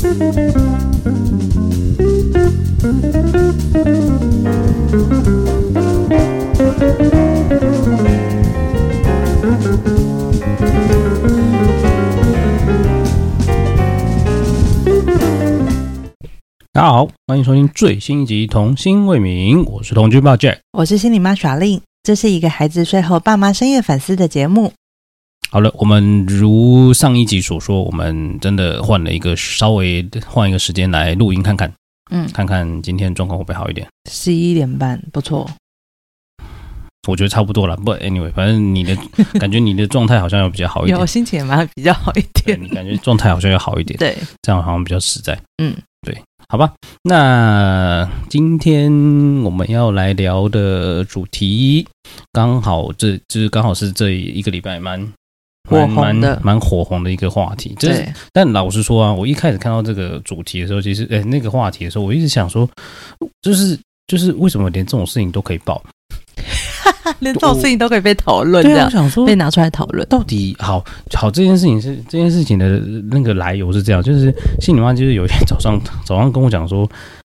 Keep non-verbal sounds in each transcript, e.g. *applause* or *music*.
大家好，欢迎收听最新一集《童心未泯》，我是童军爸 Jack，我是心理妈耍令，这是一个孩子睡后爸妈深夜反思的节目。好了，我们如上一集所说，我们真的换了一个稍微换一个时间来录音看看，嗯，看看今天状况会不会好一点。十一点半，不错，我觉得差不多了。不，anyway，反正你的 *laughs* 感觉，你的状态好像要比较好一点，有心情也蛮比较好一点，你感觉状态好像要好一点，对，这样好像比较实在。嗯，对，好吧。那今天我们要来聊的主题，刚好这就是刚好是这一个礼拜蛮。蛮蛮蛮火红的一个话题，就是，但老实说啊，我一开始看到这个主题的时候，其实，哎，那个话题的时候，我一直想说，就是就是为什么连这种事情都可以报，*laughs* 连这种事情都可以被讨论，对啊我想说被拿出来讨论，到底好好这件事情是这件事情的那个来由是这样，就是心里话就是有一天早上早上跟我讲说，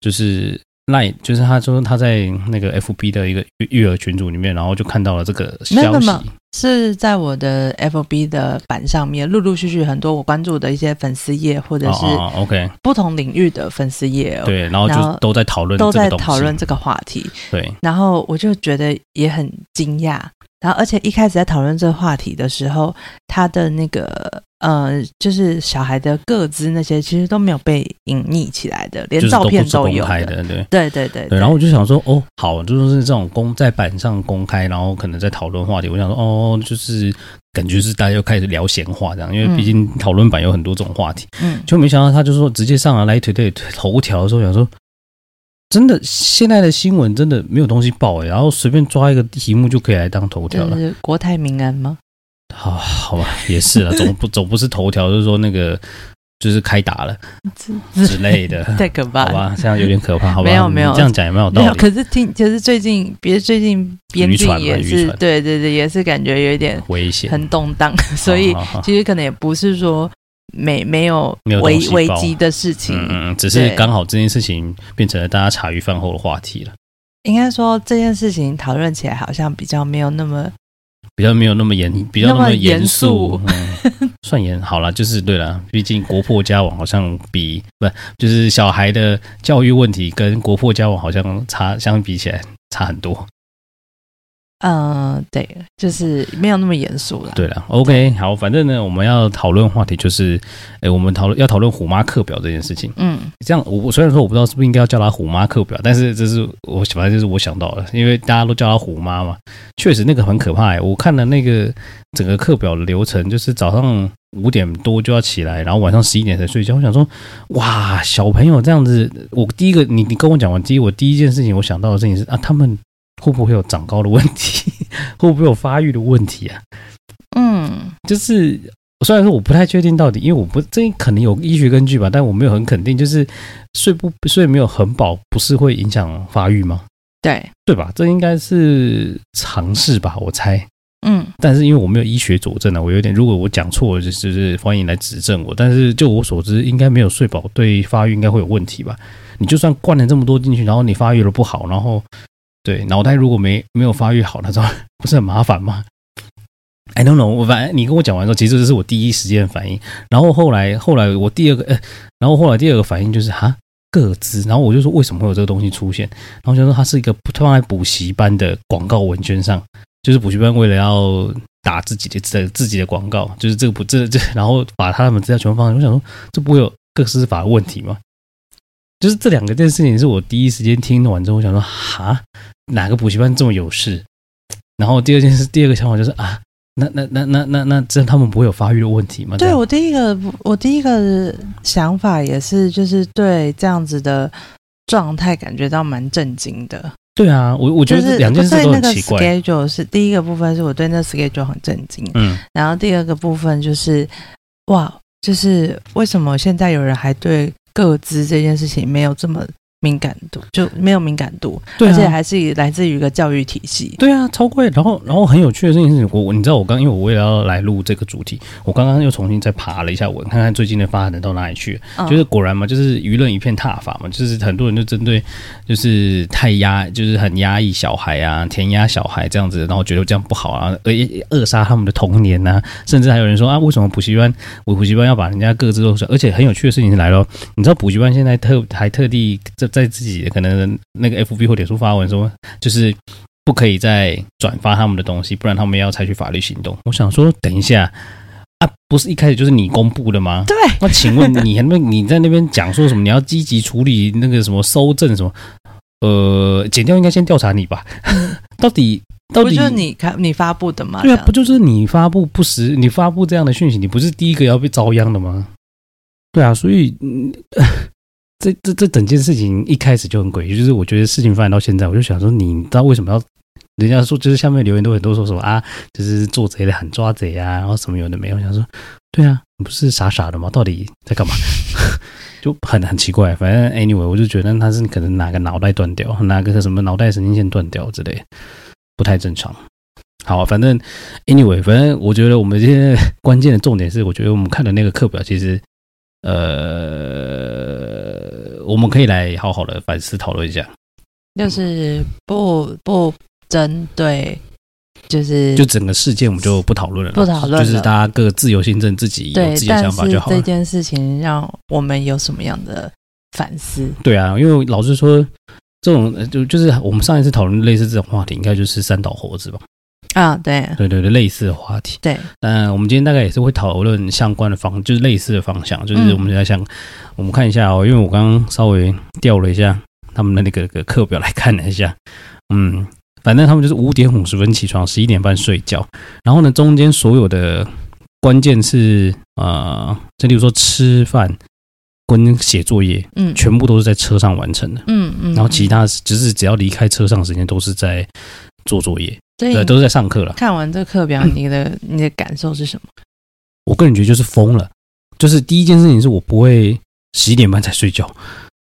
就是。赖就是他说他在那个 FB 的一个育儿群组里面，然后就看到了这个消息，是在我的 FB 的版上面，陆陆续续很多我关注的一些粉丝页或者是 OK 不同领域的粉丝页，对，然后就都在讨论，都在讨论这个话题，对，然后我就觉得也很惊讶。然后，而且一开始在讨论这个话题的时候，他的那个呃，就是小孩的个资那些，其实都没有被隐匿起来的，连照片都有的。的对对对对对。然后我就想说，哦，好，就是这种公在板上公开，然后可能在讨论话题。我想说，哦，就是感觉是大家又开始聊闲话这样，因为毕竟讨论板有很多这种话题。嗯。就没想到他就说直接上了 LINE 头条的时候，想说。真的，现在的新闻真的没有东西报哎，然后随便抓一个题目就可以来当头条了。是国泰民安吗？好，好吧，也是了，*laughs* 总不总不是头条，就是说那个就是开打了之类的，*laughs* 太可怕了，好吧，这样有点可怕，好吧？没有没有，这样讲也没有道理。可是听，就是最近，别最近边境也是，对对对，也是感觉有一点危险，很动荡，*laughs* 所以其实可能也不是说。没没有危危机的事情，嗯嗯，只是刚好这件事情变成了大家茶余饭后的话题了。应该说这件事情讨论起来好像比较没有那么，比较没有那么严，比较那么严肃，嗯、*laughs* 算严好了，就是对了。毕竟国破家亡好像比不就是小孩的教育问题跟国破家亡好像差相比起来差很多。嗯，对，就是没有那么严肃了。对了，OK，好，反正呢，我们要讨论话题就是，哎，我们讨论要讨论虎妈课表这件事情。嗯，这样我虽然说我不知道是不是应该要叫她虎妈课表，但是这是我反正就是我想到了，因为大家都叫她虎妈嘛，确实那个很可怕。我看了那个整个课表的流程，就是早上五点多就要起来，然后晚上十一点才睡觉。我想说，哇，小朋友这样子，我第一个你你跟我讲完，第一我第一件事情我想到的事情是啊，他们。会不会有长高的问题？*laughs* 会不会有发育的问题啊？嗯，就是虽然说我不太确定到底，因为我不这可能有医学根据吧，但我没有很肯定。就是睡不睡没有很饱，不是会影响发育吗？对对吧？这应该是尝试吧，我猜。嗯，但是因为我没有医学佐证啊，我有点如果我讲错了，就是欢迎来指正我。但是就我所知，应该没有睡饱对发育应该会有问题吧？你就算灌了这么多进去，然后你发育了不好，然后。对，脑袋如果没没有发育好，那种不是很麻烦吗？I don't know，我反正你跟我讲完之后，其实这是我第一时间反应。然后后来后来我第二个，呃，然后后来第二个反应就是哈个资，然后我就说为什么会有这个东西出现？然后就说它是一个放在补习班的广告文宣上，就是补习班为了要打自己的自自己的广告，就是这个补这这，然后把他们资料全部放上。我想说，这不会有个司法的问题吗？就是这两个件事情是我第一时间听完之后，我想说哈。哪个补习班这么有事？然后第二件事，第二个想法就是啊，那那那那那那这他们不会有发育的问题吗？对，我第一个我第一个想法也是，就是对这样子的状态感觉到蛮震惊的。对啊，我我觉得两件事都很奇怪。就是、schedule 是第一个部分，是我对那 schedule 很震惊。嗯，然后第二个部分就是，哇，就是为什么现在有人还对各自这件事情没有这么。敏感度就没有敏感度，对啊，而且还是来自于一个教育体系。对啊，超贵。然后，然后很有趣的事情是，我你知道，我刚因为我为了要来录这个主题，我刚刚又重新再爬了一下文，看看最近的发展到哪里去。嗯、就是果然嘛，就是舆论一片挞伐嘛，就是很多人就针对，就是太压，就是很压抑小孩啊，填压小孩这样子，然后觉得这样不好啊，扼扼杀他们的童年呐、啊，甚至还有人说啊，为什么补习班，我补习班要把人家各自都说？而且很有趣的事情是来了，你知道补习班现在特还特地这。在自己可能那个 FB 或脸书发文说，就是不可以再转发他们的东西，不然他们要采取法律行动。我想说，等一下啊，不是一开始就是你公布的吗？对。那请问你那你在那边讲说什么？你要积极处理那个什么搜证什么？呃，剪掉应该先调查你吧？*laughs* 到底到底不就是你看你发布的吗？对啊，不就是你发布不实？你发布这样的讯息，你不是第一个要被遭殃的吗？对啊，所以。这这这整件事情一开始就很诡异，就是我觉得事情发展到现在，我就想说，你知道为什么要？人家说就是下面留言都很多说什么啊，就是做贼的喊抓贼啊，然后什么有的没有。我想说，对啊，你不是傻傻的吗？到底在干嘛？*laughs* 就很很奇怪。反正 anyway，我就觉得他是可能哪个脑袋断掉，哪个什么脑袋神经线断掉之类，不太正常。好，反正 anyway，反正我觉得我们今天 *laughs* 关键的重点是，我觉得我们看的那个课表其实。呃，我们可以来好好的反思讨论一下，就是不不针对，就是就整个事件我们就不讨论了，不讨论，就是大家各自由心证，自己有自己的想法就好了。这件事情让我们有什么样的反思？对啊，因为老实说，这种就就是我们上一次讨论类似这种话题，应该就是三岛猴子吧。啊，对，对对对，类似的话题，对。嗯，我们今天大概也是会讨论相关的方，就是类似的方向，就是我们在想，嗯、我们看一下哦，因为我刚刚稍微调了一下他们的那个那个课表来看了一下，嗯，反正他们就是五点五十分起床，十一点半睡觉，然后呢，中间所有的关键是呃，这例如说吃饭跟写作业，嗯，全部都是在车上完成的，嗯嗯，然后其他只是只要离开车上时间都是在做作业。对，都是在上课了。看完这课表，你的你的感受是什么？我个人觉得就是疯了。就是第一件事情是我不会十一点半才睡觉，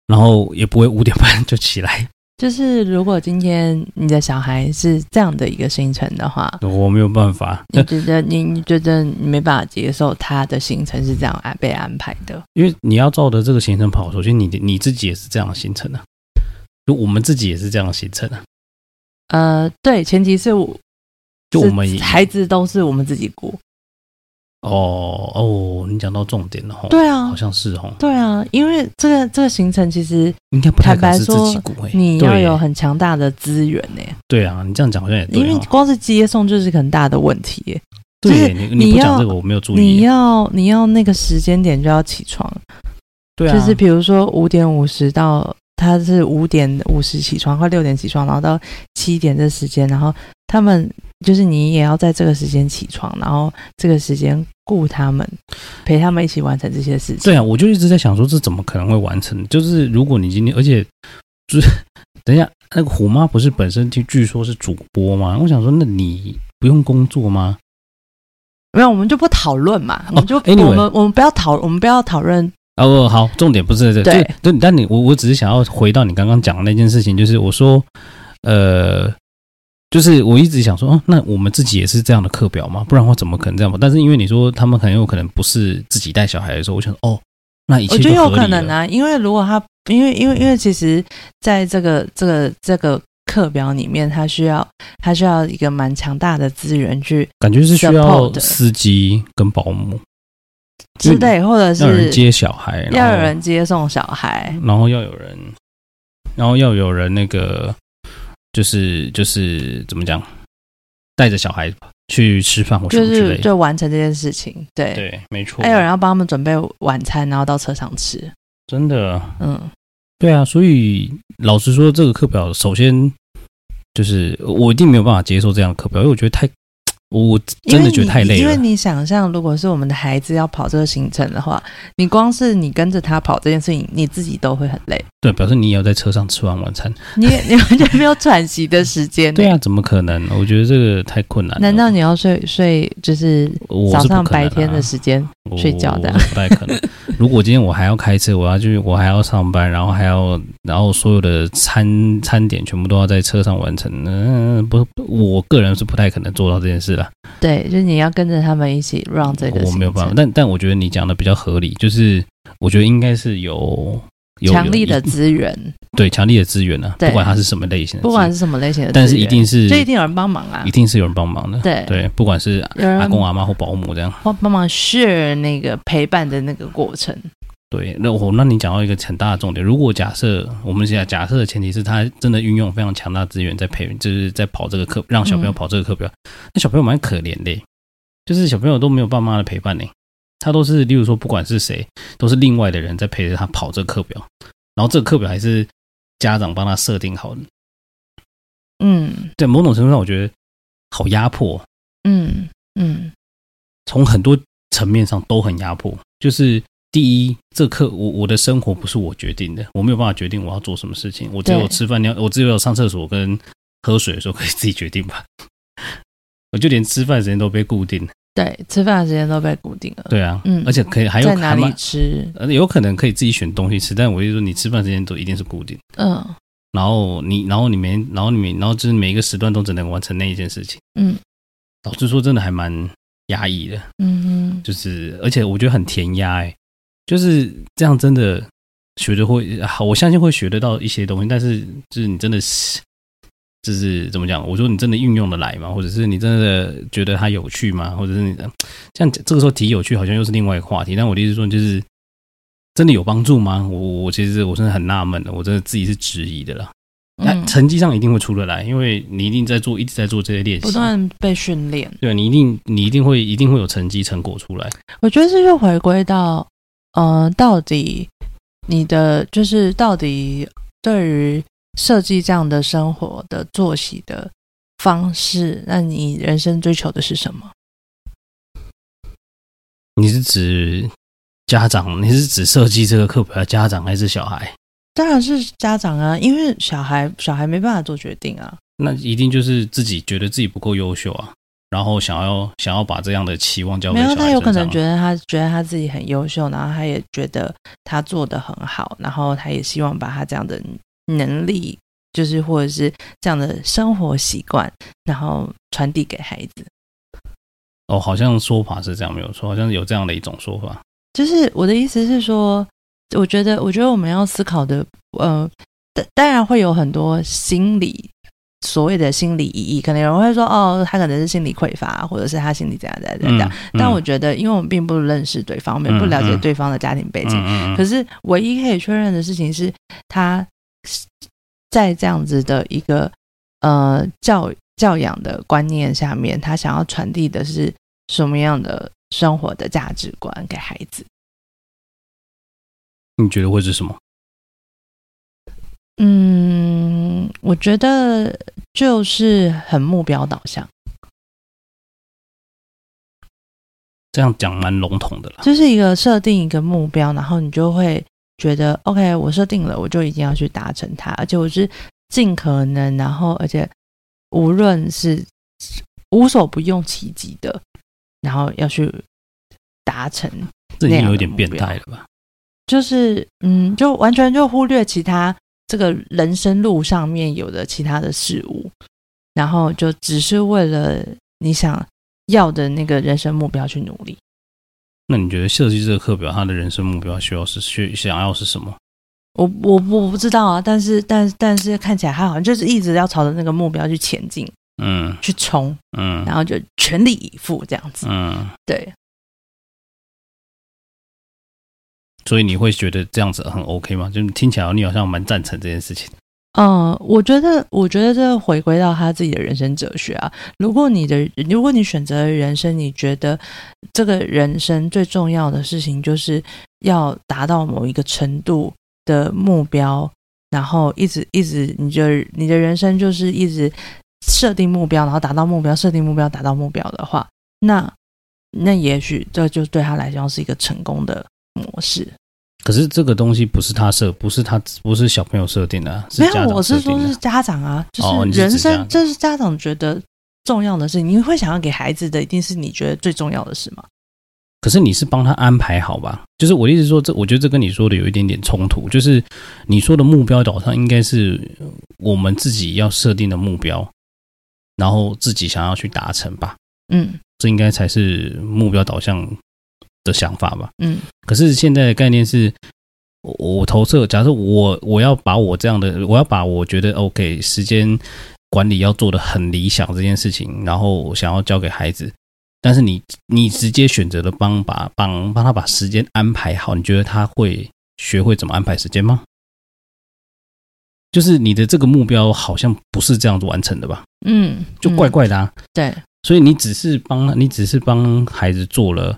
然后也不会五点半就起来。就是如果今天你的小孩是这样的一个行程的话，我没有办法。你觉得你你觉得你没办法接受他的行程是这样安被安排的？因为你要照着这个行程跑，首先你你自己也是这样的行程啊，就我们自己也是这样的行程啊。呃，对，前提是我，就我们孩子都是我们自己过。哦哦，你讲到重点了哈，对啊，好像是哦，对啊，因为这个这个行程其实应该不太可能是自己过，你要有很强大的资源呢。对啊，你这样讲好像也对，因为光是接送就是很大的问题。对，你你不讲这个我没有注意，你要你要那个时间点就要起床，对啊，就是比如说五点五十到。他是五点五十起床，快六点起床，然后到七点这时间，然后他们就是你也要在这个时间起床，然后这个时间顾他们，陪他们一起完成这些事情。对啊，我就一直在想说，这怎么可能会完成？就是如果你今天，而且就是等一下，那个虎妈不是本身就据说是主播吗？我想说，那你不用工作吗？没有，我们就不讨论嘛，我们就、哦 anyway、我们我们不要讨，我们不要讨论。哦，好，重点不是这，对，对，但你我我只是想要回到你刚刚讲的那件事情，就是我说，呃，就是我一直想说，哦，那我们自己也是这样的课表吗？不然的话怎么可能这样嘛？但是因为你说他们很有可能不是自己带小孩的时候，我想，哦，那一切都合理了。我觉得有可能啊，因为如果他，因为因为因为其实在这个这个这个课表里面，他需要他需要一个蛮强大的资源去，感觉是需要司机跟保姆。之类，或者是要有人接小孩，要有人接送小孩，然后要有人，然后要有人那个，就是就是怎么讲，带着小孩去吃饭或什么之类，就是就完成这件事情。对对，没错。还有人要帮他们准备晚餐，然后到车上吃。真的，嗯，对啊。所以老实说，这个课表首先就是我一定没有办法接受这样的课表，因为我觉得太。我真的觉得太累了。因为你想象，如果是我们的孩子要跑这个行程的话，你光是你跟着他跑这件事情，你自己都会很累。对，表示你也要在车上吃完晚餐，你你完全没有喘息的时间。*laughs* 对啊，怎么可能？我觉得这个太困难了。难道你要睡睡就是早上白天的时间睡觉的？不，不太可能。*laughs* 如果今天我还要开车，我要去，我还要上班，然后还要，然后所有的餐餐点全部都要在车上完成，嗯，不，我个人是不太可能做到这件事了。对，就是你要跟着他们一起 run 这个，我没有办法。但但我觉得你讲的比较合理，就是我觉得应该是有有强力的资源，对，强力的资源呢，不管它是什么类型的，不管是什么类型的，但是一定是，就一定有人帮忙啊，一定是有人帮忙的，对对，不管是阿公阿妈或保姆这样，或帮忙 share 那个陪伴的那个过程。对，那我那你讲到一个很大的重点，如果假设我们现在假设的前提是他真的运用非常强大资源在陪，就是在跑这个课，让小朋友跑这个课表，嗯、那小朋友蛮可怜的，就是小朋友都没有爸妈的陪伴呢，他都是，例如说不管是谁，都是另外的人在陪着他跑这个课表，然后这个课表还是家长帮他设定好的，嗯，在某种程度上，我觉得好压迫，嗯嗯，从很多层面上都很压迫，就是。第一，这课我我的生活不是我决定的，我没有办法决定我要做什么事情。我只有吃饭，尿，我只有上厕所跟喝水的时候可以自己决定吧。*laughs* 我就连吃饭时间都被固定。对，吃饭的时间都被固定了。对啊，嗯，而且可以还有在哪里吃，有可能可以自己选东西吃，但我就说你吃饭时间都一定是固定。嗯，然后你，然后你每，然后你每，然后就是每一个时段都只能完成那一件事情。嗯，导致说真的还蛮压抑的。嗯嗯，就是而且我觉得很填鸭哎。就是这样，真的学的会好，我相信会学得到一些东西。但是，就是你真的是，就是怎么讲？我说你真的运用的来吗？或者是你真的觉得它有趣吗？或者是你像这个时候提有趣，好像又是另外一个话题。但我的意思说，就是真的有帮助吗？我我其实我真的很纳闷的，我真的自己是质疑的啦。那成绩上一定会出得来，因为你一定在做，一直在做这些练习，不断被训练。对，你一定你一定会一定会有成绩成果出来。我觉得这就回归到。呃，到底你的就是到底对于设计这样的生活的作息的方式，那你人生追求的是什么？你是指家长？你是指设计这个课表的家长还是小孩？当然是家长啊，因为小孩小孩没办法做决定啊。那一定就是自己觉得自己不够优秀啊。然后想要想要把这样的期望交给小孩，没有，他有可能觉得他觉得他自己很优秀，然后他也觉得他做的很好，然后他也希望把他这样的能力，就是或者是这样的生活习惯，然后传递给孩子。哦，好像说法是这样，没有错，好像有这样的一种说法。就是我的意思是说，我觉得，我觉得我们要思考的，呃，当然会有很多心理。所谓的心理意义，可能有人会说，哦，他可能是心理匮乏，或者是他心理怎样怎样怎样。但我觉得，因为我们并不认识对方，我们不了解对方的家庭背景。嗯嗯、可是，唯一可以确认的事情是，他在这样子的一个呃教教养的观念下面，他想要传递的是什么样的生活的价值观给孩子？你觉得会是什么？嗯，我觉得就是很目标导向，这样讲蛮笼统的了。就是一个设定一个目标，然后你就会觉得，OK，我设定了，我就一定要去达成它，而且我是尽可能，然后而且无论是无所不用其极的，然后要去达成。这已经有点变态了吧？就是，嗯，就完全就忽略其他。这个人生路上面有的其他的事物，然后就只是为了你想要的那个人生目标去努力。那你觉得设计这个课表，他的人生目标需要是需想要是什么？我我我不知道啊，但是但但是看起来他好像就是一直要朝着那个目标去前进，嗯，去冲，嗯，然后就全力以赴这样子，嗯，对。所以你会觉得这样子很 OK 吗？就听起来你好像蛮赞成这件事情。嗯，我觉得，我觉得这回归到他自己的人生哲学啊。如果你的，如果你选择人生，你觉得这个人生最重要的事情就是要达到某一个程度的目标，然后一直一直，你就你的人生就是一直设定目标，然后达到目标，设定目标，达到目标的话，那那也许这就对他来讲是一个成功的模式。可是这个东西不是他设，不是他，不是小朋友设定的。没有，我是说是家长啊，就是人生，哦，是这是家长觉得重要的事情。你会想要给孩子的，一定是你觉得最重要的事吗？可是你是帮他安排好吧？就是我的意思说，这我觉得这跟你说的有一点点冲突。就是你说的目标导向，应该是我们自己要设定的目标，然后自己想要去达成吧？嗯，这应该才是目标导向的想法吧？嗯。可是现在的概念是，我投射，假设我我要把我这样的，我要把我觉得 OK 时间管理要做的很理想这件事情，然后我想要交给孩子。但是你你直接选择了帮把帮帮他把时间安排好，你觉得他会学会怎么安排时间吗？就是你的这个目标好像不是这样子完成的吧？嗯，就怪怪的啊。嗯、对，所以你只是帮你只是帮孩子做了，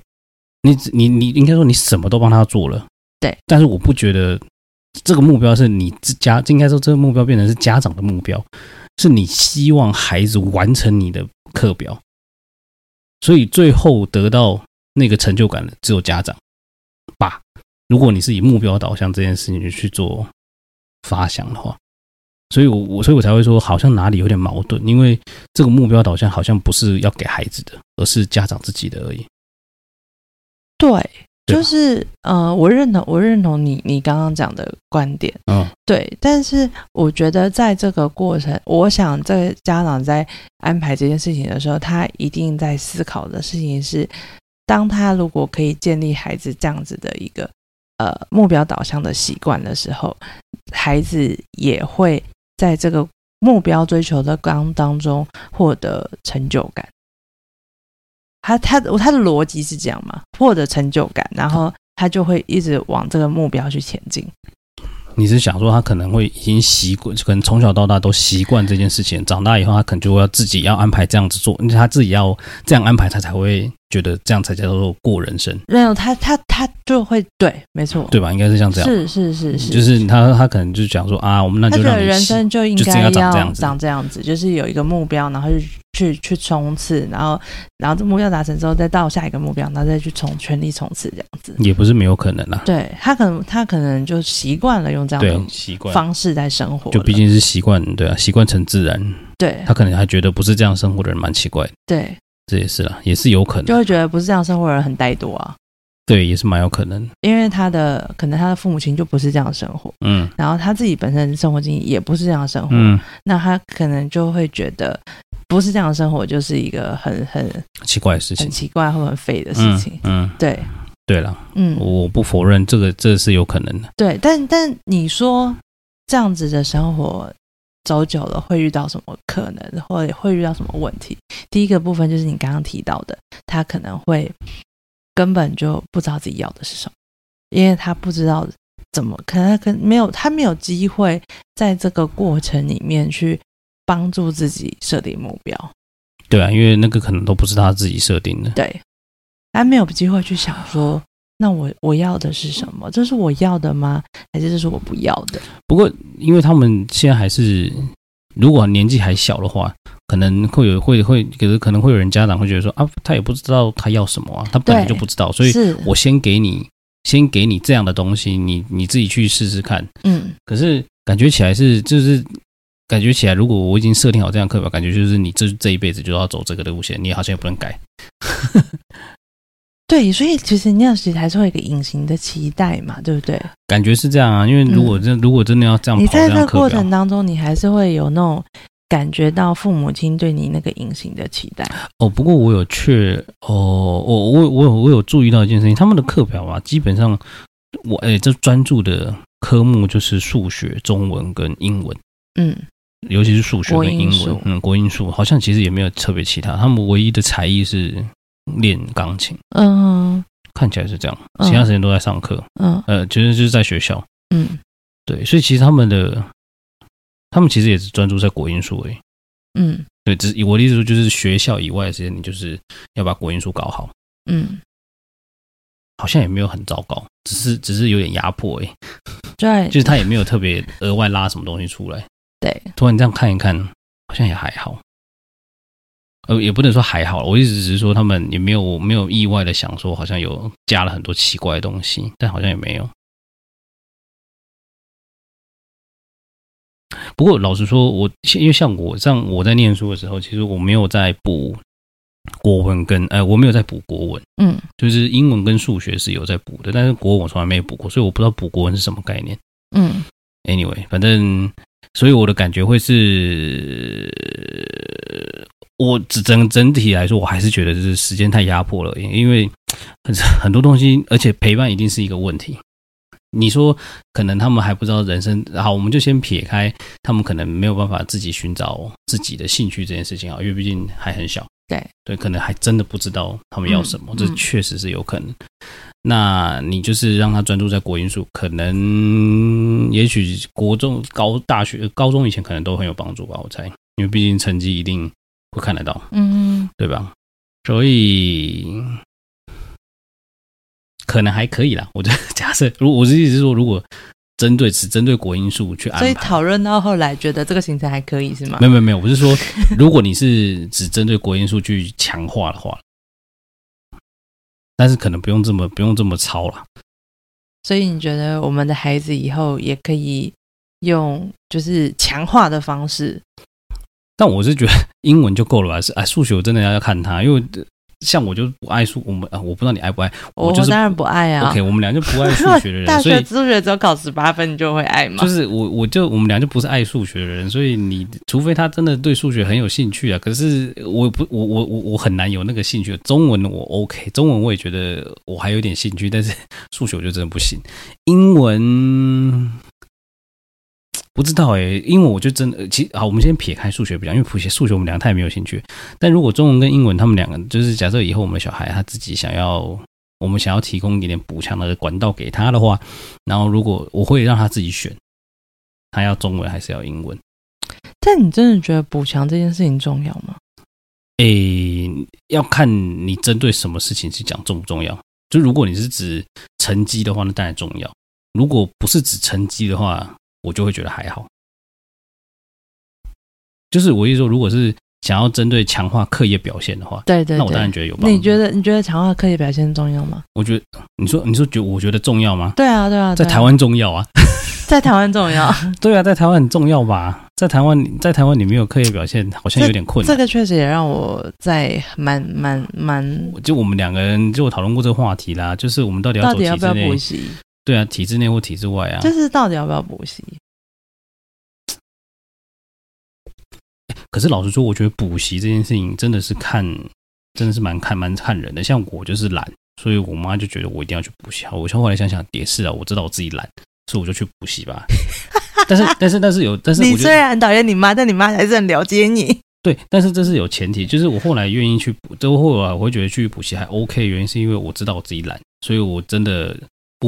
你你你应该说你什么都帮他做了。对，但是我不觉得这个目标是你自家应该说这个目标变成是家长的目标，是你希望孩子完成你的课表。所以最后得到那个成就感的只有家长吧。如果你是以目标导向这件事情去做发想的话，所以我我所以我才会说好像哪里有点矛盾，因为这个目标导向好像不是要给孩子的，而是家长自己的而已。对。就是呃，我认同，我认同你你刚刚讲的观点，嗯，对。但是我觉得在这个过程，我想这个家长在安排这件事情的时候，他一定在思考的事情是，当他如果可以建立孩子这样子的一个呃目标导向的习惯的时候，孩子也会在这个目标追求的当当中获得成就感。他他他的逻辑是这样嘛？获得成就感，然后他就会一直往这个目标去前进。你是想说他可能会已经习惯，可能从小到大都习惯这件事情，长大以后他可能就要自己要安排这样子做，因为他自己要这样安排，他才会觉得这样才叫做过人生。没有他他他就会对，没错，对吧？应该是像这样，是是是是，就是他他可能就讲说啊，我们那就让人生就应该要长这样子，长这样子，就是有一个目标，然后就。去去冲刺，然后然后这目标达成之后，再到下一个目标，然后再去冲全力冲刺这样子，也不是没有可能啊。对他可能他可能就习惯了用这样的习惯方式在生活，就毕竟是习惯，对啊，习惯成自然。对，他可能还觉得不是这样生活的人蛮奇怪。对，这也是啊，也是有可能，就会觉得不是这样生活的人很怠惰啊。对，也是蛮有可能，因为他的可能他的父母亲就不是这样生活，嗯，然后他自己本身生活经历也不是这样生活，嗯，那他可能就会觉得。不是这样的生活，就是一个很很奇怪的事情，很奇怪或很废的事情。嗯，嗯。对，对了，嗯，我不否认这个，这是有可能的。对，但但你说这样子的生活走久了会遇到什么可能，或会遇到什么问题？第一个部分就是你刚刚提到的，他可能会根本就不知道自己要的是什么，因为他不知道怎么，可能他可能没有，他没有机会在这个过程里面去。帮助自己设定目标，对啊，因为那个可能都不是他自己设定的，对，他没有机会去想说，那我我要的是什么？这是我要的吗？还是这是我不要的？不过，因为他们现在还是，如果年纪还小的话，可能会有会会，可是可能会有人家长会觉得说啊，他也不知道他要什么啊，他本来就不知道，所以我先给你，先给你这样的东西，你你自己去试试看，嗯，可是感觉起来是就是。感觉起来，如果我已经设定好这样课表，感觉就是你这这一辈子就要走这个路线，你好像也不能改。对，所以其实那样其实还是会有一个隐形的期待嘛，对不对？感觉是这样啊，因为如果真、嗯、如果真的要这样，你在这个过程当中，你还是会有那种感觉到父母亲对你那个隐形的期待。哦，不过我有确哦，我我我有我有注意到一件事情，他们的课表啊，基本上我哎，这专注的科目就是数学、中文跟英文，嗯。尤其是数学跟英文，嗯，国英数好像其实也没有特别其他，他们唯一的才艺是练钢琴，嗯，看起来是这样，其他时间都在上课，嗯，呃，其实就是在学校，嗯，对，所以其实他们的，他们其实也是专注在国音数诶，嗯，对，只我的意思说就是学校以外的时间，你就是要把国音数搞好，嗯，好像也没有很糟糕，只是只是有点压迫诶，对，就是他也没有特别额外拉什么东西出来。对，突然这样看一看，好像也还好。呃，也不能说还好，我意思只是说他们也没有没有意外的想说好像有加了很多奇怪的东西，但好像也没有。不过老实说，我因为像我像我在念书的时候，其实我没有在补国文跟呃，我没有在补国文，嗯，就是英文跟数学是有在补的，但是国文我从来没有补过，所以我不知道补国文是什么概念，嗯，anyway，反正所以我的感觉会是。我整整整体来说，我还是觉得就是时间太压迫了，因为很 *laughs* 很多东西，而且陪伴一定是一个问题。你说可能他们还不知道人生，好，我们就先撇开他们可能没有办法自己寻找自己的兴趣这件事情啊，因为毕竟还很小。对对，可能还真的不知道他们要什么，这确实是有可能。那你就是让他专注在国音数，可能也许国中、高大学、高中以前可能都很有帮助吧，我猜，因为毕竟成绩一定。会看得到，嗯，对吧？所以可能还可以啦。我的假设，如果我是意思是说，如果针对只针对国因素去安排，所以讨论到后来觉得这个行程还可以是吗？没有没有没有，我是说，*laughs* 如果你是只针对国因数去强化的话，但是可能不用这么不用这么操了。所以你觉得我们的孩子以后也可以用就是强化的方式？但我是觉得英文就够了吧？是哎，数学我真的要要看他，因为像我就不爱数，我们啊，我不知道你爱不爱，我就当然不爱啊。OK，我们俩就不爱数学的人，*laughs* 大学数学只有考十八分，你就会爱吗？就是我，我就我们俩就不是爱数学的人，所以你除非他真的对数学很有兴趣啊。可是我不，我我我我很难有那个兴趣。中文我 OK，中文我也觉得我还有点兴趣，但是数学我就真的不行。英文。不知道哎、欸，因为我就真的，其实好，我们先撇开数学不讲，因为谱写数学我们两个太没有兴趣。但如果中文跟英文他们两个，就是假设以后我们的小孩他自己想要，我们想要提供一点点补强的管道给他的话，然后如果我会让他自己选，他要中文还是要英文？但你真的觉得补强这件事情重要吗？诶、欸，要看你针对什么事情去讲重不重要。就如果你是指成绩的话，那当然重要；如果不是指成绩的话，我就会觉得还好，就是我意思说，如果是想要针对强化课业表现的话，对，对对，那我当然觉得有帮助。你觉得你觉得强化课业表现重要吗？我觉得你说你说觉我觉得重要吗？对啊对啊，在台湾重要啊，*laughs* 在台湾重要，*laughs* 对啊，在台湾很重要吧？在台湾在台湾你没有课业表现，好像有点困难。这个确实也让我在蛮蛮蛮，就我们两个人就讨论过这个话题啦，就是我们到底要走体制内，到底要不要补习？对啊，体制内或体制外啊，就是到底要不要补习？可是老实说，我觉得补习这件事情真的是看，真的是蛮看蛮看人的。像我就是懒，所以我妈就觉得我一定要去补习。我后来想想也是啊，我知道我自己懒，所以我就去补习吧。*laughs* 但是但是但是有，但是你虽然很讨厌你妈，但你妈还是很了解你。*laughs* 对，但是这是有前提，就是我后来愿意去补，之后啊我会觉得去补习还 OK，原因是因为我知道我自己懒，所以我真的。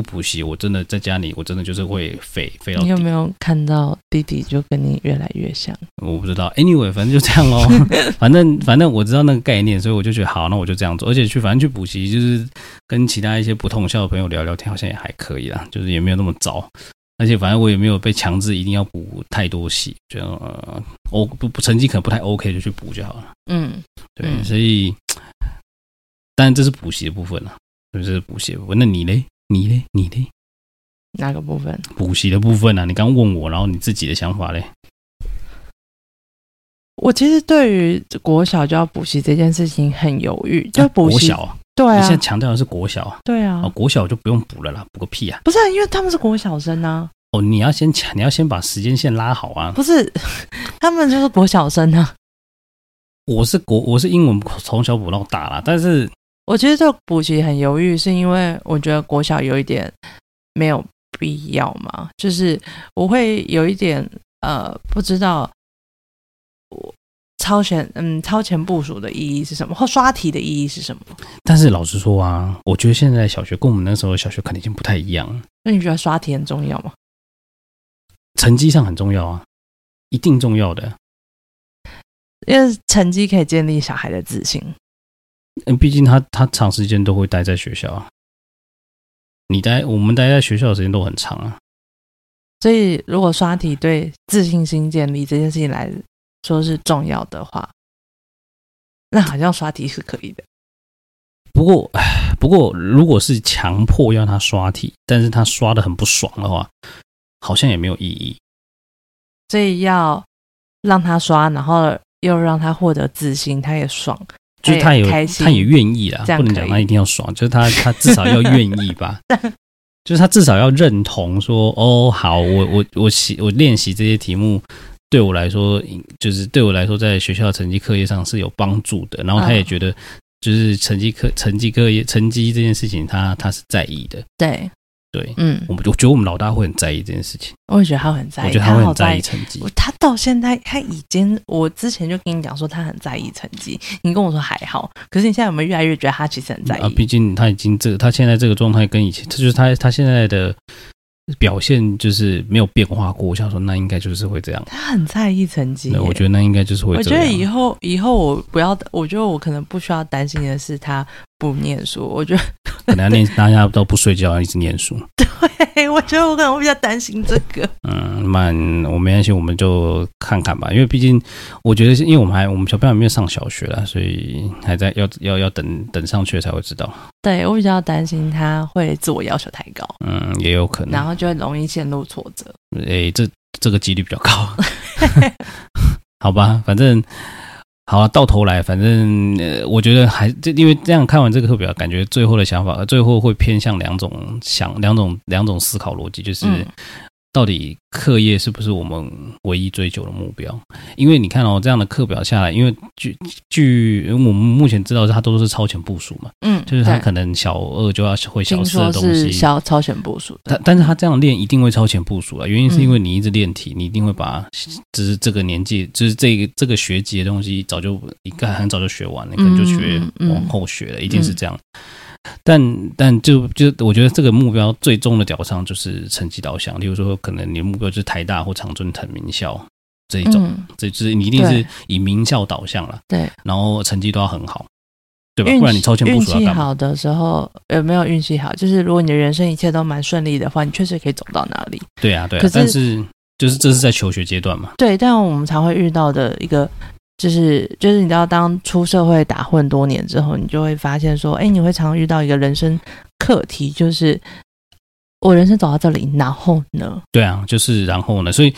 不补习，我真的在家里，我真的就是会废废到。你有没有看到弟弟就跟你越来越像？我不知道，anyway，反正就这样喽。*laughs* 反正反正我知道那个概念，所以我就觉得好，那我就这样做。而且去反正去补习，就是跟其他一些不同校的朋友聊聊天，好像也还可以啦，就是也没有那么糟。而且反正我也没有被强制一定要补太多习，就呃，O 不不成绩可能不太 OK，就去补就好了。嗯，对，所以，当然这是补习的部分了，就是补习的部分。那你嘞？你嘞？你嘞？哪个部分？补习的部分啊？你刚问我，然后你自己的想法嘞？我其实对于国小就要补习这件事情很犹豫，就补习、啊、国小啊？对啊，你现在强调的是国小啊？对啊，哦、国小就不用补了啦，补个屁啊！不是、啊，因为他们是国小生啊。哦，你要先抢，你要先把时间线拉好啊。不是，他们就是国小生啊。我是国，我是英文从小补到大啦，但是。我其实这个补习很犹豫，是因为我觉得国小有一点没有必要嘛，就是我会有一点呃不知道我超前嗯超前部署的意义是什么，或刷题的意义是什么。但是老实说啊，我觉得现在小学跟我们那时候小学肯定已经不太一样。那你觉得刷题很重要吗？成绩上很重要啊，一定重要的，因为成绩可以建立小孩的自信。嗯，毕竟他他长时间都会待在学校啊，你待我们待在学校的时间都很长啊，所以如果刷题对自信心建立这件事情来说是重要的话，那好像刷题是可以的。不过，不过如果是强迫要他刷题，但是他刷的很不爽的话，好像也没有意义。所以要让他刷，然后又让他获得自信，他也爽，就是他有，他也愿意啦。不能讲他一定要爽，就是他他至少要愿意吧。*laughs* 就是他至少要认同说，哦，好，我我我习我练习这些题目，对我来说，就是对我来说，在学校成绩课业上是有帮助的。然后他也觉得。就是成绩课、成绩课业、成绩这件事情他，他他是在意的。对对，嗯，我们我觉得我们老大会很在意这件事情。我也觉得他很在意，我觉得他会很在意成绩。他到现在他已经，我之前就跟你讲说他很在意成绩，你跟我说还好，可是你现在有没有越来越觉得他其实很在意？啊，毕竟他已经这个，他现在这个状态跟以前，这就是他他现在的。表现就是没有变化过，我想说那应该就是会这样。他很在意成绩，我觉得那应该就是会。我觉得以后以后我不要，我觉得我可能不需要担心的是他不念书。*laughs* 我觉得可能要念，大家都不睡觉，一直念书。*laughs* 对，*laughs* 我觉得我可能会比较担心这个。嗯，蛮我没关系，我们就看看吧。因为毕竟我觉得是，因为我们还我们小朋友还没有上小学了，所以还在要要要等等上去才会知道。对，我比较担心他会自我要求太高。嗯，也有可能。然后就会容易陷入挫折。诶，这这个几率比较高。好吧，反正好啊，到头来，反正呃，我觉得还这因为这样看完这个课表，感觉最后的想法，最后会偏向两种想两种两种思考逻辑，就是。到底课业是不是我们唯一追求的目标？因为你看哦，这样的课表下来，因为据据我们目前知道，它都是超前部署嘛，嗯，就是他可能小二就要会小四的东西，小超前部署。但但是他这样练一定会超前部署了，原因是因为你一直练题，你一定会把就是这个年纪，就是这个这个学籍的东西，早就应该很早就学完了，你可能就学往后学了，一定是这样。但但就就我觉得这个目标最终的导向就是成绩导向，例如说可能你的目标就是台大或长春藤名校这一种，嗯、这就是你一定是以名校导向了，对，然后成绩都要很好，对吧？不然你超前部署要干嘛？运气好的时候有没有运气好？就是如果你的人生一切都蛮顺利的话，你确实可以走到哪里。对啊，对啊。可是但是就是这是在求学阶段嘛？对，但我们常会遇到的一个。就是就是，你知道，当出社会打混多年之后，你就会发现说，哎，你会常遇到一个人生课题，就是我人生走到这里，然后呢？对啊，就是然后呢？所以，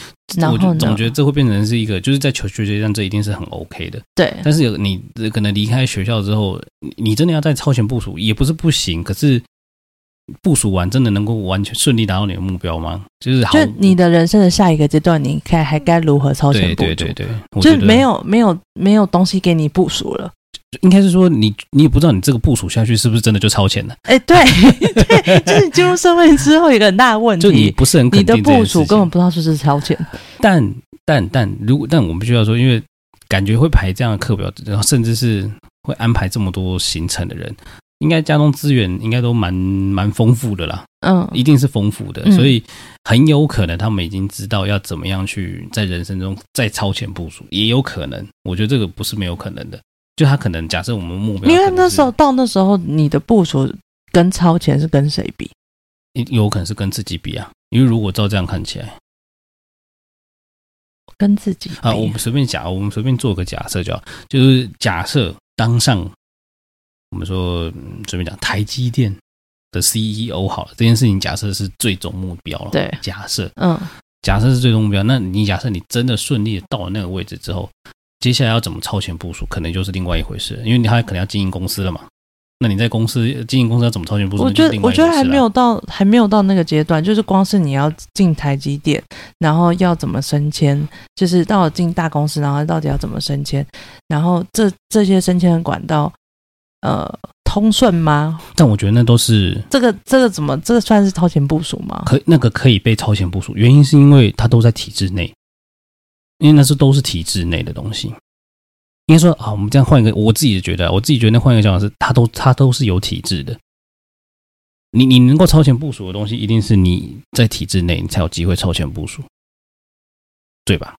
我就总觉得这会变成是一个，就是在求学阶段，这一定是很 OK 的。对，但是有你可能离开学校之后，你真的要再超前部署，也不是不行，可是。部署完真的能够完全顺利达到你的目标吗？就是好，就你的人生的下一个阶段，你看还该如何超前部署？对对对对，就没有没有没有东西给你部署了。应该是说你你也不知道你这个部署下去是不是真的就超前了？哎，对 *laughs* 对，就是进入社会之后有一个很大的问题，就你不是很肯定你的部署根本不知道是不是超前。但但但如果但我们必须要说，因为感觉会排这样的课表，然后甚至是会安排这么多行程的人。应该家中资源应该都蛮蛮丰富的啦，嗯，一定是丰富的，所以很有可能他们已经知道要怎么样去在人生中再超前部署，也有可能，我觉得这个不是没有可能的，就他可能假设我们目标，因为那时候到那时候你的部署跟超前是跟谁比？有可能是跟自己比啊，因为如果照这样看起来，跟自己啊，我们随便假，我们随便做个假设，就好。就是假设当上。我们说，随便讲，台积电的 CEO 好了，这件事情假设是最终目标了。对，假设，嗯，假设是最终目标，那你假设你真的顺利的到了那个位置之后，接下来要怎么超前部署，可能就是另外一回事，因为你还可能要经营公司了嘛。那你在公司经营公司要怎么超前部署？我觉得，我觉得还没有到，还没有到那个阶段，就是光是你要进台积电，然后要怎么升迁，就是到了进大公司，然后到底要怎么升迁，然后这这些升迁的管道。呃，通顺吗？但我觉得那都是这个这个怎么这个算是超前部署吗？可那个可以被超前部署，原因是因为它都在体制内，因为那是都是体制内的东西。应该说啊，我们这样换一个，我自己觉得，我自己觉得那换一个想法是，它都它都是有体制的。你你能够超前部署的东西，一定是你在体制内，你才有机会超前部署，对吧？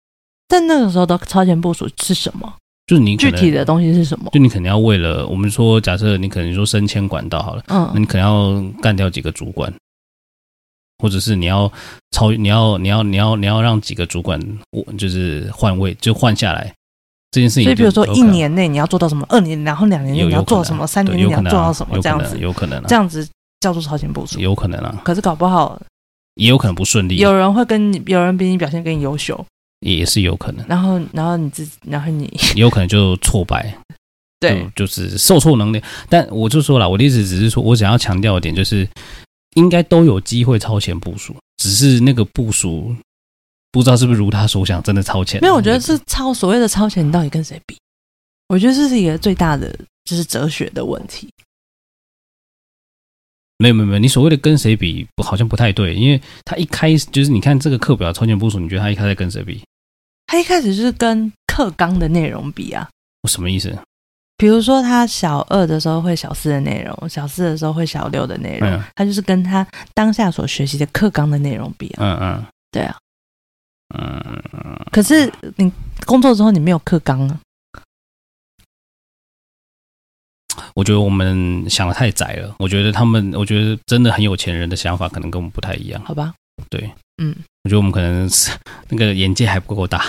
但那个时候的超前部署是什么？就是你具体的东西是什么？就你肯定要为了我们说，假设你可能说升迁管道好了，嗯，那你可能要干掉几个主管，或者是你要超，你要你要你要你要让几个主管我就是换位，就换下来，这件事情。所以比如说一年内你要做到什么，二年然后两年内你要做到什么，三年你要做到什么，这样子有可能，这样子叫做超前部署，有可能啊。可是搞不好也有可能不顺利，有人会跟你，有人比你表现更优秀，也是有可能。然后然后你自己，然后你 *laughs* 有可能就挫败。对，就是受挫能力。但我就说了，我的意思只是说，我想要强调一点，就是应该都有机会超前部署，只是那个部署不知道是不是如他所想，真的超前。没有，我觉得是超所谓的超前，你到底跟谁比？我觉得这是一个最大的就是哲学的问题。没有没有没有，你所谓的跟谁比，不好像不太对，因为他一开始就是你看这个课表超前部署，你觉得他一开始跟谁比？他一开始就是跟课纲的内容比啊。我什么意思？比如说，他小二的时候会小四的内容，小四的时候会小六的内容，嗯、他就是跟他当下所学习的课纲的内容比啊。嗯嗯，对啊。嗯。可是你工作之后，你没有课纲啊。我觉得我们想的太窄了。我觉得他们，我觉得真的很有钱人的想法可能跟我们不太一样。好吧。对。嗯。我觉得我们可能是那个眼界还不够大。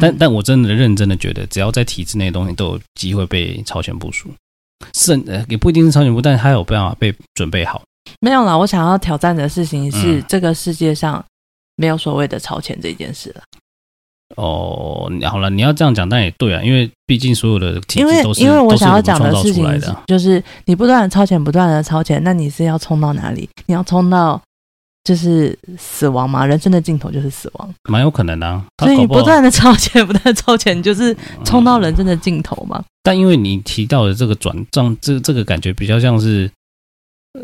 但但我真的认真的觉得，只要在体制内的东西都有机会被超前部署，是呃也不一定是超前部，但是他有办法被准备好。没有啦，我想要挑战的事情是，嗯、这个世界上没有所谓的超前这件事了。哦，好了，你要这样讲，但也对啊，因为毕竟所有的体制都是因为因为我想要讲的事情是，就是你不断的超前，不断的超前，那你是要冲到哪里？你要冲到。就是死亡嘛，人生的尽头就是死亡，蛮有可能的啊。所以你不断的超前，不断的超前，就是冲到人生的尽头嘛。但因为你提到的这个转账，这这个感觉比较像是，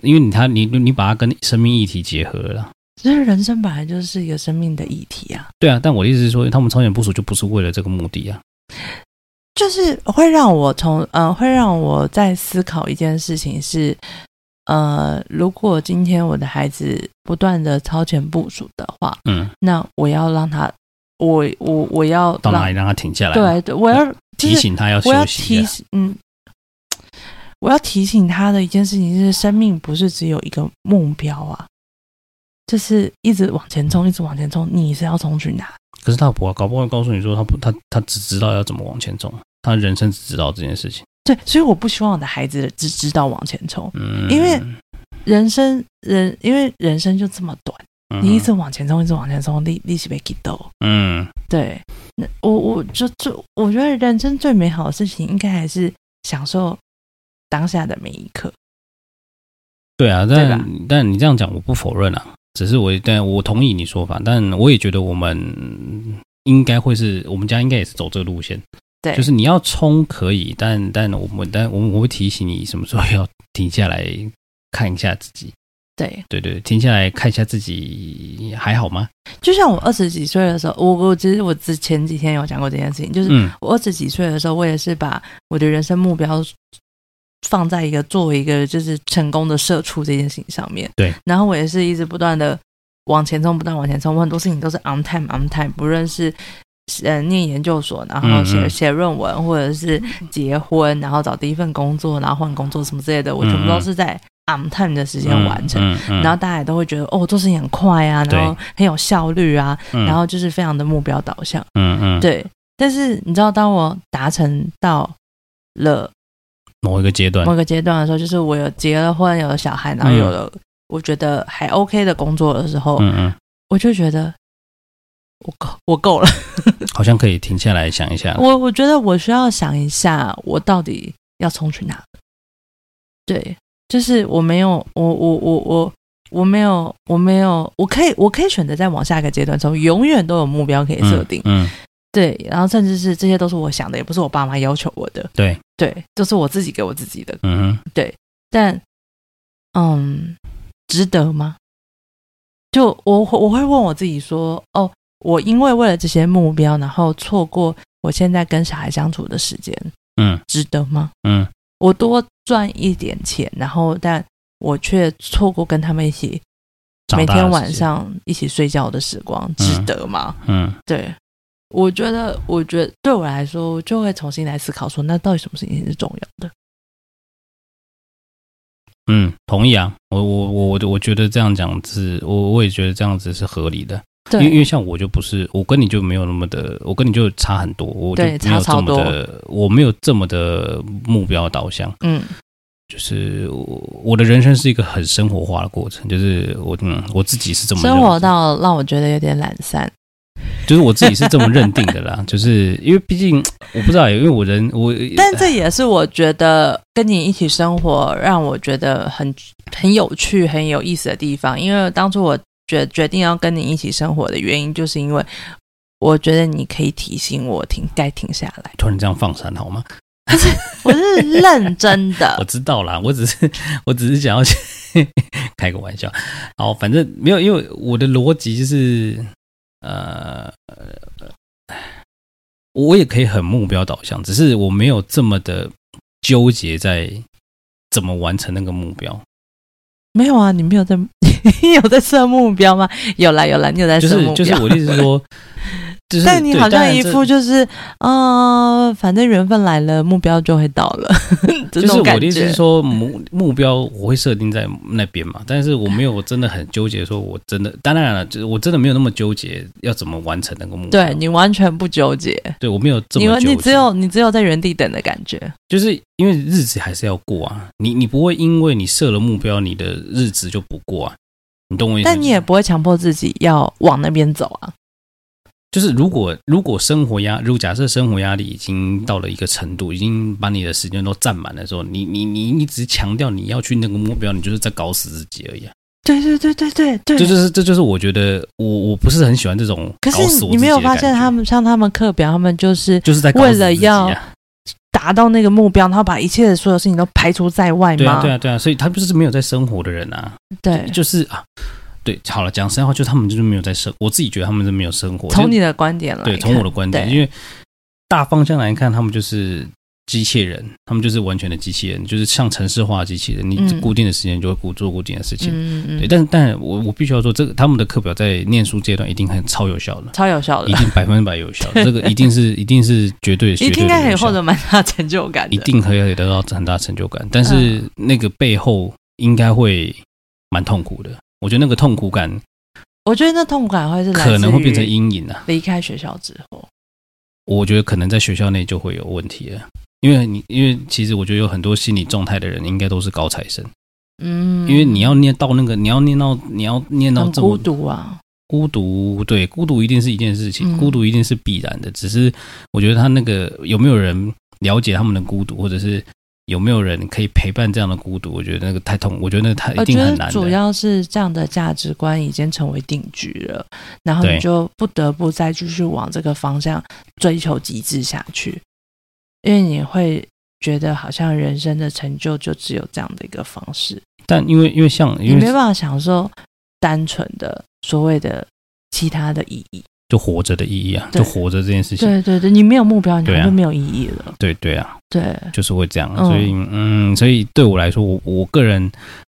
因为你他你你把它跟生命议题结合了。其实人生本来就是一个生命的议题啊。对啊，但我的意思是说，他们超前部署就不是为了这个目的啊。就是会让我从呃，会让我在思考一件事情是。呃，如果今天我的孩子不断的超前部署的话，嗯，那我要让他，我我我要到哪里让他停下来？对对，我要提醒他要休息。我要提醒，嗯，我要提醒他的一件事情是，生命不是只有一个目标啊，就是一直往前冲，一直往前冲。你是要冲去哪？可是他不搞不好告诉你说，他不，他他只知道要怎么往前冲，他人生只知道这件事情。对，所以我不希望我的孩子只知道往前冲，嗯、因为人生人，因为人生就这么短，嗯、你一直往前冲，一直往前冲，利利息被给逗。嗯，对，那我我就就我觉得人生最美好的事情，应该还是享受当下的每一刻。对啊，但但你这样讲，我不否认啊，只是我但我同意你说法，但我也觉得我们应该会是我们家应该也是走这个路线。对，就是你要冲可以，但但我们但我们我会提醒你什么时候要停下来看一下自己。对对对，停下来看一下自己还好吗？就像我二十几岁的时候，我我其实我之前几天有讲过这件事情，就是我二十几岁的时候，我也是把我的人生目标放在一个作为一个就是成功的社畜这件事情上面。对，然后我也是一直不断的往前冲，不断往前冲，我很多事情都是 on time on time，不论是。呃，念研究所，然后写写论文，或者是结婚，然后找第一份工作，然后换工作什么之类的，我全部都是在 on time 的时间完成。然后大家也都会觉得，哦，做事情很快啊，然后很有效率啊，然后就是非常的目标导向。嗯嗯，对。但是你知道，当我达成到了某一个阶段，某一个阶段的时候，就是我有结了婚，有了小孩，然后有了我觉得还 OK 的工作的时候，嗯嗯，我就觉得。我够，我够了，*laughs* 好像可以停下来想一下。我我觉得我需要想一下，我到底要冲去哪？对，就是我没有，我我我我我没有，我没有，我可以，我可以选择再往下一个阶段冲，永远都有目标可以设定。嗯，嗯对，然后甚至是这些都是我想的，也不是我爸妈要求我的。对对，都、就是我自己给我自己的。嗯哼，对，但嗯，值得吗？就我我会问我自己说，哦。我因为为了这些目标，然后错过我现在跟小孩相处的时间，嗯，值得吗？嗯，我多赚一点钱，然后但我却错过跟他们一起每天晚上一起睡觉的时光，值得吗？嗯，对，我觉得，我觉得对我来说，就会重新来思考说，那到底什么事情是重要的？嗯，同意啊，我我我我我觉得这样讲是，我我也觉得这样子是合理的。因为因为像我就不是，我跟你就没有那么的，我跟你就差很多，我就没有这么的，我没有这么的目标导向。嗯，就是我我的人生是一个很生活化的过程，就是我嗯我自己是这么生活到让我觉得有点懒散。就是我自己是这么认定的啦，*laughs* 就是因为毕竟我不知道，因为我人我，*laughs* 但这也是我觉得跟你一起生活让我觉得很很有趣、很有意思的地方。因为当初我决决定要跟你一起生活的原因，就是因为我觉得你可以提醒我停，该停下来。*laughs* 突然这样放闪好吗？不是，我是认真的。*laughs* 我知道啦，我只是我只是想要去开个玩笑。好，反正没有，因为我的逻辑就是。呃，我也可以很目标导向，只是我没有这么的纠结在怎么完成那个目标。没有啊，你没有在，*laughs* 你有在设目标吗？有啦有啦，你有在设目标。就是就是，我的意思是说。就是、但你好像一副就是，呃，反正缘分来了，目标就会到了。*laughs* 就是我的意思是说，目目标我会设定在那边嘛，但是我没有真的很纠结，说我真的，当然了，就是我真的没有那么纠结要怎么完成那个目标。对，你完全不纠结，对我没有这么纠结，你只有你只有在原地等的感觉。就是因为日子还是要过啊，你你不会因为你设了目标，你的日子就不过啊，你懂我意思？但你也不会强迫自己要往那边走啊。就是如果如果生活压，如果假设生活压力已经到了一个程度，已经把你的时间都占满的时候，你你你你只是强调你要去那个目标，你就是在搞死自己而已啊！对对对对对对，这就是这就是我觉得我我不是很喜欢这种。可是你没有发现他们像他们课表，他们就是就是在为了要达到那个目标，然后把一切的所有事情都排除在外吗？对啊对啊对啊，所以他就是没有在生活的人啊。对，就是啊。对，好了，讲实在话，就他们就是没有在生，我自己觉得他们是没有生活。从你的观点来，对，从我的观点，因为大方向来看，他们就是机器人，他们就是完全的机器人，就是像城市化机器人，你固定的时间就会固做固定的事情。嗯嗯。对，但，但我我必须要说，这个他们的课表在念书阶段一定很超有效的，超有效的，一定百分之百有效。*laughs* 这个一定是一定是绝对，绝对应该可以获得蛮大成就感，一定可以得到很大成就感。但是那个背后应该会蛮痛苦的，我觉得那个痛苦感。我觉得那痛苦感会是可能会变成阴影啊！离开学校之后，我觉得可能在学校内就会有问题了，因为你因为其实我觉得有很多心理状态的人应该都是高材生，嗯，因为你要念到那个，你要念到你要念到这么孤独啊，孤独对，孤独一定是一件事情，孤独一定是必然的，只是我觉得他那个有没有人了解他们的孤独，或者是。有没有人可以陪伴这样的孤独？我觉得那个太痛，我觉得那个太一定很难。主要是这样的价值观已经成为定局了，然后你就不得不再继续往这个方向追求极致下去，因为你会觉得好像人生的成就就只有这样的一个方式。但因为因为像因为你没办法享受单纯的所谓的其他的意义。就活着的意义啊，就活着这件事情。对对对，你没有目标，你就没有意义了。对对啊，对，就是会这样。所以嗯，所以对我来说，我我个人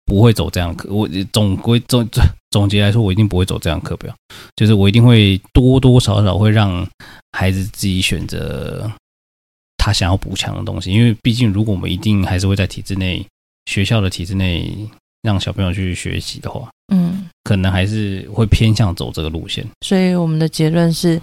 不会走这样课。我总归总总总结来说，我一定不会走这样课表。就是我一定会多多少少会让孩子自己选择他想要补强的东西，因为毕竟如果我们一定还是会在体制内，学校的体制内。让小朋友去学习的话，嗯，可能还是会偏向走这个路线。所以我们的结论是，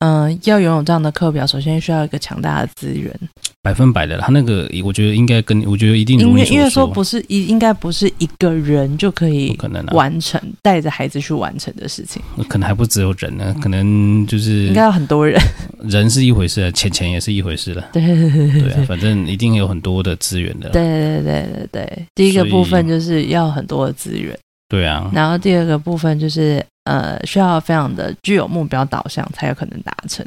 嗯、呃，要拥有这样的课表，首先需要一个强大的资源。百分百的，他那个我觉得应该跟我觉得一定因为，因为说不是一应该不是一个人就可以可能完成带着孩子去完成的事情，可能还不只有人呢，可能就是应该有很多人。人是一回事，钱钱也是一回事了。*laughs* 对对对对，反正一定有很多的资源的。对对对对对，第一个部分就是要很多的资源。对啊，然后第二个部分就是呃，需要非常的具有目标导向，才有可能达成。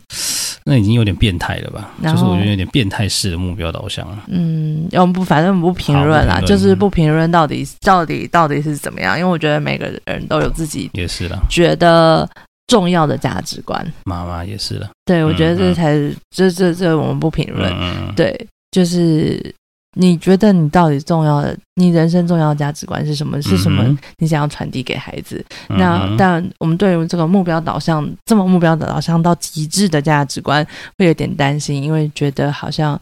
那已经有点变态了吧？就是我觉得有点变态式的目标导向了。嗯，我们不，反正我们不评论啦，就是不评论到底到底到底是怎么样，因为我觉得每个人都有自己也是了觉得重要的价值观。妈妈也是了，对，我觉得这才是这这这我们不评论。嗯，对，就是。你觉得你到底重要的，你人生重要的价值观是什么？是什么？你想要传递给孩子？嗯、那但我们对于这个目标导向这么目标导向到极致的价值观，会有点担心，因为觉得好像，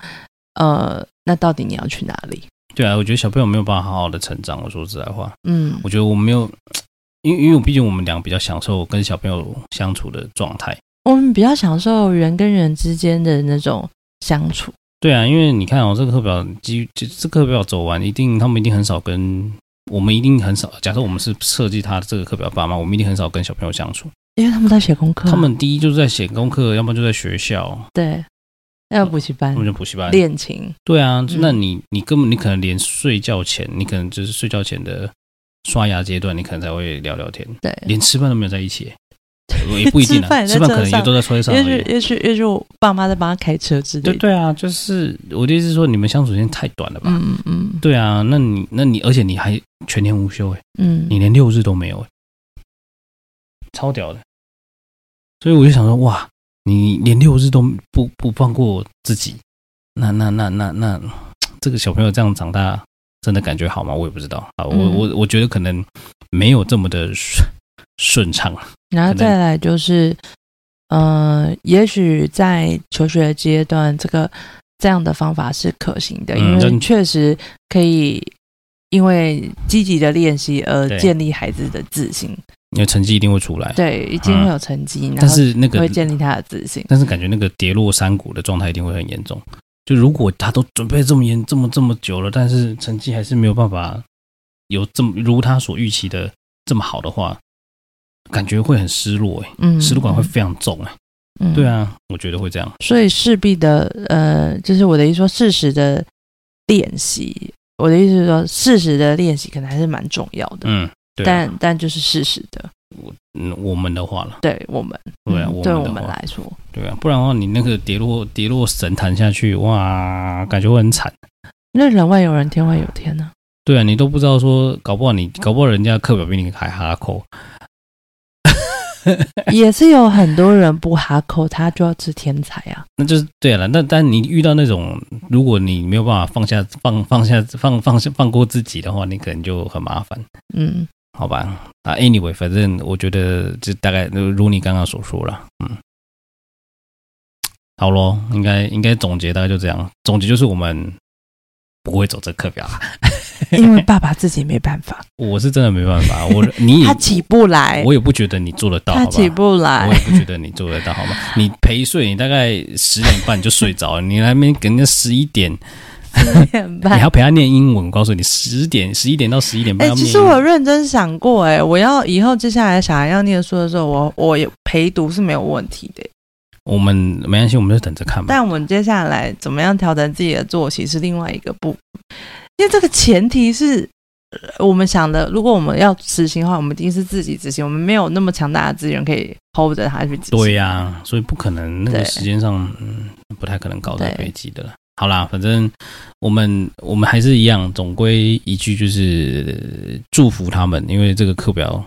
呃，那到底你要去哪里？对啊，我觉得小朋友没有办法好好的成长。我说实在话，嗯，我觉得我没有，因为因为毕竟我们俩比较享受跟小朋友相处的状态，我们比较享受人跟人之间的那种相处。对啊，因为你看哦，这个课表，基就这课表走完，一定他们一定很少跟我们一定很少。假设我们是设计他的这个课表爸妈，我们一定很少跟小朋友相处，因为他们在写功课。他们第一就是在写功课，要么就在学校。对，要补习班，他们就补习班练琴。对啊，那你你根本你可能连睡觉前，你可能就是睡觉前的刷牙阶段，你可能才会聊聊天。对，连吃饭都没有在一起。也不一定啊，吃饭可能也都在车上。也许也许也许我爸妈在帮他开车之类的。对对啊，就是我的意思是说，你们相处时间太短了吧？嗯嗯。对啊，那你那你而且你还全年无休哎，嗯，你连六日都没有哎，超屌的。所以我就想说，哇，你连六日都不不放过自己，那那那那那，这个小朋友这样长大，真的感觉好吗？我也不知道啊。我我我觉得可能没有这么的顺顺畅。然后再来就是，呃，也许在求学阶段，这个这样的方法是可行的，因为确实可以因为积极的练习而建立孩子的自信。因为成绩一定会出来，对，一定会有成绩。但是那个会建立他的自信，但是感觉那个跌落山谷的状态一定会很严重。就如果他都准备这么严、这么这么久了，但是成绩还是没有办法有这么如他所预期的这么好的话。感觉会很失落哎，嗯，失落感会非常重哎，嗯，对啊，我觉得会这样，所以势必的，呃，就是我的意思说，适时的练习，我的意思是说，适时的练习可能还是蛮重要的，嗯，对啊，但但就是适时的，我嗯，我们的话了，对我们，对啊，嗯，对我们来说，对啊，不然的话，你那个跌落跌落神坛下去，哇，感觉会很惨，那人外有人，天外有天呢，啊，对啊，你都不知道说，搞不好你搞不好人家课表比你还哈扣。*laughs* 也是有很多人不哈口，他就要吃天才啊。那就是对了。那但你遇到那种，如果你没有办法放下、放放下、放放下、放过自己的话，你可能就很麻烦。嗯，好吧。啊，anyway，反正我觉得就大概如你刚刚所说了。嗯，好咯，应该应该总结大概就这样。总结就是我们不会走这课表啊。因为爸爸自己没办法，*laughs* 我是真的没办法。我 *laughs* 你他起不来，我也不觉得你做得到。他起不来，我也不觉得你做得到，好吗？*laughs* 你陪睡，你大概十点半就睡着了，你还没给人家十一点，十点半，你还要陪他念英文。我告诉你，十点十一点到十一点半。哎，其实我认真想过，哎，我要以后接下来小孩要念书的时候，我我陪读是没有问题的。我们没关系，我们就等着看吧。但我们接下来怎么样调整自己的作息是另外一个步。因为这个前提是我们想的，如果我们要执行的话，我们一定是自己执行，我们没有那么强大的资源可以 hold 着它去执行。对呀、啊，所以不可能那个时间上，嗯，不太可能搞在飞机的了。好啦，反正我们我们还是一样，总归一句就是祝福他们，因为这个课表。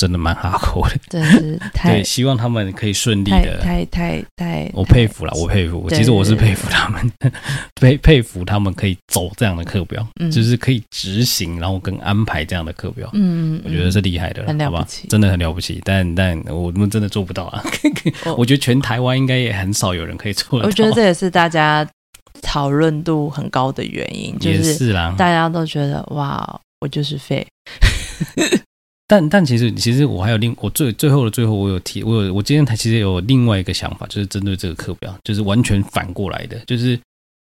真的蛮哈口的，*laughs* 真是太对，希望他们可以顺利的，太太太，我佩服了，我佩服，其实我是佩服他们，*laughs* 佩佩服他们可以走这样的课表，就是可以执行，然后跟安排这样的课表，嗯，我觉得是厉害的，很了不起，真的很了不起，但但我们真的做不到啊，*laughs* 我觉得全台湾应该也很少有人可以做得到，我觉得这也是大家讨论度很高的原因，就是大家都觉得哇，我就是废。但但其实其实我还有另我最最后的最后我有提我有我今天才其实有另外一个想法，就是针对这个课表，就是完全反过来的，就是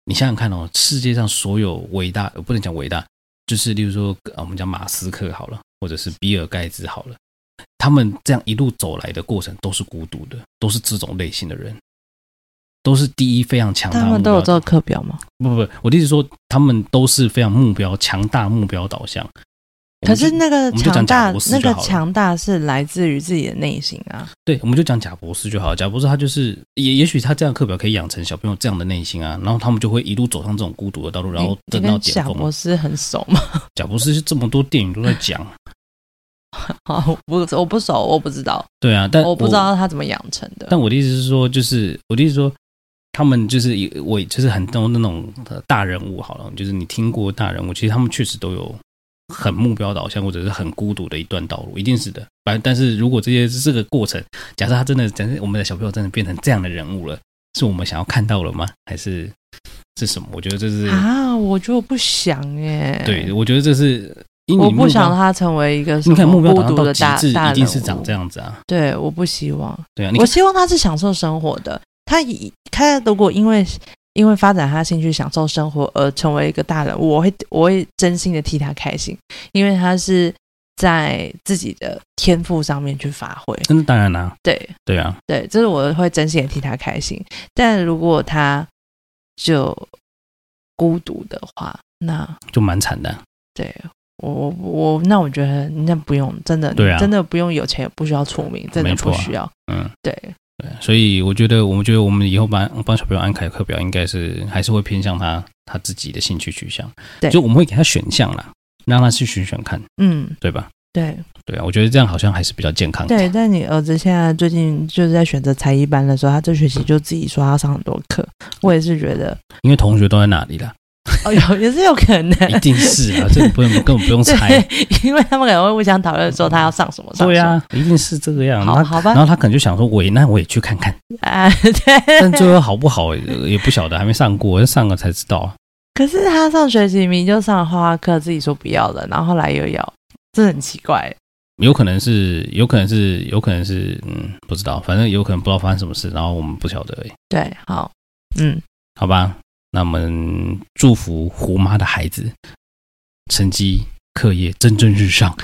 你想想看哦，世界上所有伟大，不能讲伟大，就是例如说我们讲马斯克好了，或者是比尔盖茨好了，他们这样一路走来的过程都是孤独的，都是这种类型的人，都是第一非常强大。他们都有这个课表吗？不不不，我的意思说他们都是非常目标强大、目标导向。可是那个强大，那个强大是来自于自己的内心啊。对，我们就讲贾博士就好了。贾博士他就是，也也许他这样课表可以养成小朋友这样的内心啊，然后他们就会一路走上这种孤独的道路，然后等到巅峰。贾博士很熟吗？*laughs* 贾博士是这么多电影都在讲。*laughs* 好，不，我不熟，我不知道。对啊，但我不知道他怎么养成的。但我的意思是说，就是我的意思说，他们就是我就是很多那种大人物好了，就是你听过大人物，其实他们确实都有。很目标导向，或者是很孤独的一段道路，一定是的。反正，但是如果这些这个过程，假设他真的，假设我们的小朋友真的变成这样的人物了，是我们想要看到了吗？还是是什么？我觉得这是啊，我觉得我不想耶。对，我觉得这是我不想他成为一个你看目标孤独的大大一定是长这样子啊。对，我不希望。对啊，我希望他是享受生活的。他以他如果因为因为发展他兴趣享受生活而成为一个大人，我会我会真心的替他开心，因为他是在自己的天赋上面去发挥。那当然啦、啊，对对啊，对，这是我会真心的替他开心。但如果他就孤独的话，那就蛮惨的。对我我我，那我觉得那不用，真的，对啊，真的不用有钱，也不需要出名，真的不需要。嗯，对对，所以我觉得，我们觉得我们以后帮帮小朋友安排课表，应该是还是会偏向他他自己的兴趣取向。对，就我们会给他选项啦，让他去选选看，嗯，对吧？对对啊，我觉得这样好像还是比较健康的。对，但你儿子现在最近就是在选择才艺班的时候，他这学期就自己说他要上很多课，我也是觉得，因为同学都在哪里了。*laughs* 哦，有也是有可能，一定是啊，这个不用根本不用猜，*laughs* 因为他们可能会互相讨论说他要上什么。对啊，一定是这个样。好，好吧。然后他可能就想说，喂，那我也去看看。*laughs* 啊，对。但最后好不好也不晓得，还没上过，上了才知道。可是他上学期明就上了画画课，自己说不要了，然后后来又要，这很奇怪。有可能是，有可能是，有可能是，嗯，不知道，反正有可能不知道发生什么事，然后我们不晓得而已。对，好，嗯，好吧。那我们祝福胡妈的孩子成绩、课业蒸蒸日上，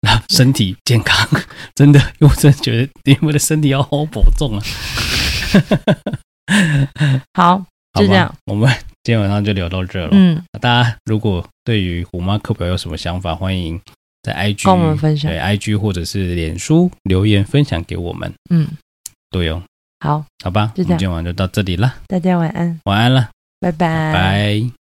那 *laughs* 身体健康。*laughs* 真的，因为我真的觉得你们的身体要好好保重啊。*laughs* 好，就这样，我们今天晚上就聊到这了。嗯，大家如果对于胡妈课表有什么想法，欢迎在 IG 跟我们分享，对 IG 或者是脸书留言分享给我们。嗯，对哦。好，好吧，就这样，今天晚上就到这里了。大家晚安，晚安了。拜拜。